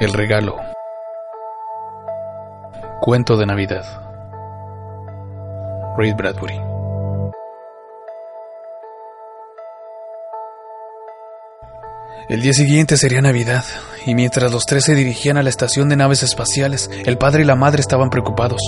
El regalo. Cuento de Navidad. Ray Bradbury. El día siguiente sería Navidad, y mientras los tres se dirigían a la estación de naves espaciales, el padre y la madre estaban preocupados.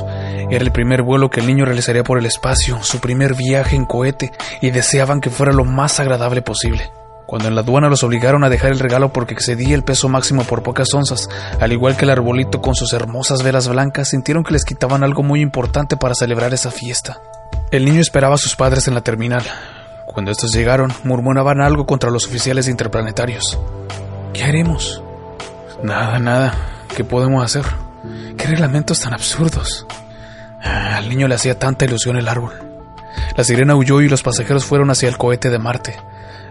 Era el primer vuelo que el niño realizaría por el espacio, su primer viaje en cohete, y deseaban que fuera lo más agradable posible. Cuando en la aduana los obligaron a dejar el regalo porque excedía el peso máximo por pocas onzas, al igual que el arbolito con sus hermosas velas blancas, sintieron que les quitaban algo muy importante para celebrar esa fiesta. El niño esperaba a sus padres en la terminal, cuando estos llegaron, murmuraban algo contra los oficiales interplanetarios. ¿Qué haremos? Nada, nada. ¿Qué podemos hacer? ¿Qué reglamentos tan absurdos? Ah, al niño le hacía tanta ilusión el árbol. La sirena huyó y los pasajeros fueron hacia el cohete de Marte.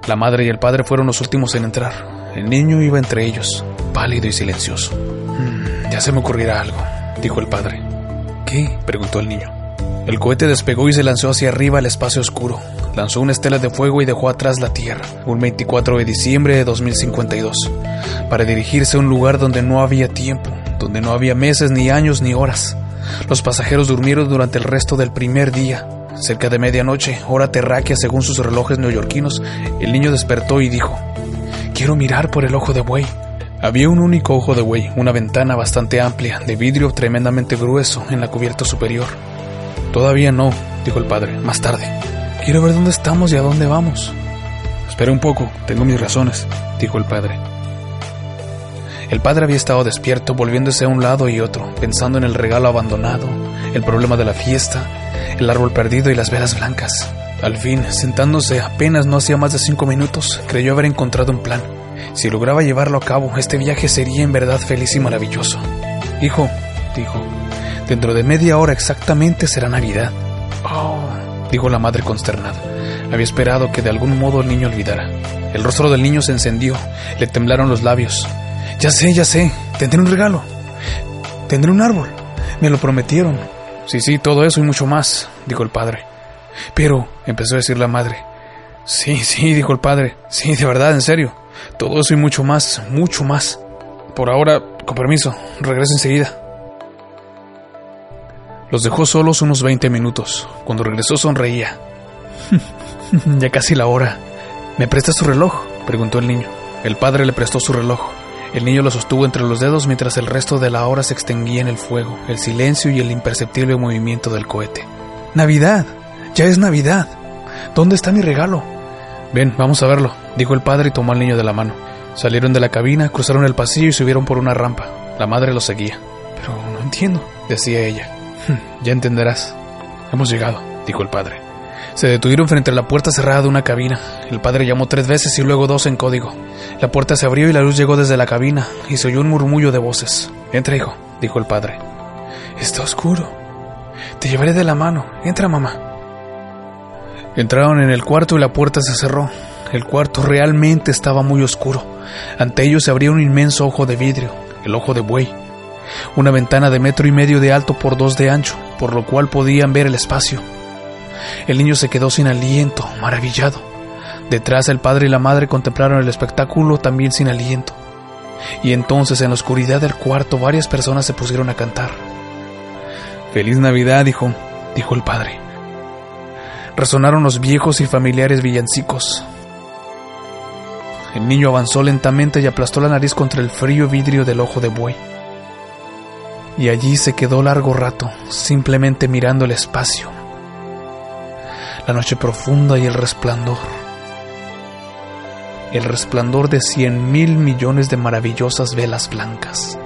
La madre y el padre fueron los últimos en entrar. El niño iba entre ellos, pálido y silencioso. Hmm, ya se me ocurrirá algo, dijo el padre. ¿Qué? preguntó el niño. El cohete despegó y se lanzó hacia arriba al espacio oscuro. Lanzó una estela de fuego y dejó atrás la Tierra, un 24 de diciembre de 2052, para dirigirse a un lugar donde no había tiempo, donde no había meses, ni años, ni horas. Los pasajeros durmieron durante el resto del primer día. Cerca de medianoche, hora terráquea según sus relojes neoyorquinos, el niño despertó y dijo, Quiero mirar por el ojo de buey. Había un único ojo de buey, una ventana bastante amplia, de vidrio tremendamente grueso en la cubierta superior. Todavía no, dijo el padre, más tarde. Quiero ver dónde estamos y a dónde vamos. Espera un poco, tengo mis razones, dijo el padre. El padre había estado despierto, volviéndose a un lado y otro, pensando en el regalo abandonado, el problema de la fiesta, el árbol perdido y las velas blancas. Al fin, sentándose apenas no hacía más de cinco minutos, creyó haber encontrado un plan. Si lograba llevarlo a cabo, este viaje sería en verdad feliz y maravilloso. Hijo, dijo, Dentro de media hora exactamente será Navidad. Oh, dijo la madre consternada. Había esperado que de algún modo el niño olvidara. El rostro del niño se encendió, le temblaron los labios. Ya sé, ya sé, tendré un regalo. Tendré un árbol. Me lo prometieron. Sí, sí, todo eso y mucho más, dijo el padre. Pero, empezó a decir la madre. Sí, sí, dijo el padre. Sí, de verdad, en serio. Todo eso y mucho más, mucho más. Por ahora, con permiso, regreso enseguida. Los dejó solos unos 20 minutos. Cuando regresó sonreía. ya casi la hora. ¿Me presta su reloj? preguntó el niño. El padre le prestó su reloj. El niño lo sostuvo entre los dedos mientras el resto de la hora se extinguía en el fuego, el silencio y el imperceptible movimiento del cohete. Navidad. Ya es Navidad. ¿Dónde está mi regalo? Ven, vamos a verlo, dijo el padre y tomó al niño de la mano. Salieron de la cabina, cruzaron el pasillo y subieron por una rampa. La madre los seguía. Pero no entiendo, decía ella. Ya entenderás. Hemos llegado, dijo el padre. Se detuvieron frente a la puerta cerrada de una cabina. El padre llamó tres veces y luego dos en código. La puerta se abrió y la luz llegó desde la cabina y se oyó un murmullo de voces. Entra, hijo, dijo el padre. Está oscuro. Te llevaré de la mano. Entra, mamá. Entraron en el cuarto y la puerta se cerró. El cuarto realmente estaba muy oscuro. Ante ellos se abría un inmenso ojo de vidrio, el ojo de buey, una ventana de metro y medio de alto por dos de ancho, por lo cual podían ver el espacio. El niño se quedó sin aliento, maravillado. Detrás el padre y la madre contemplaron el espectáculo también sin aliento. Y entonces en la oscuridad del cuarto varias personas se pusieron a cantar. Feliz Navidad, dijo, dijo el padre. Resonaron los viejos y familiares villancicos. El niño avanzó lentamente y aplastó la nariz contra el frío vidrio del ojo de buey y allí se quedó largo rato, simplemente mirando el espacio, la noche profunda y el resplandor, el resplandor de cien mil millones de maravillosas velas blancas.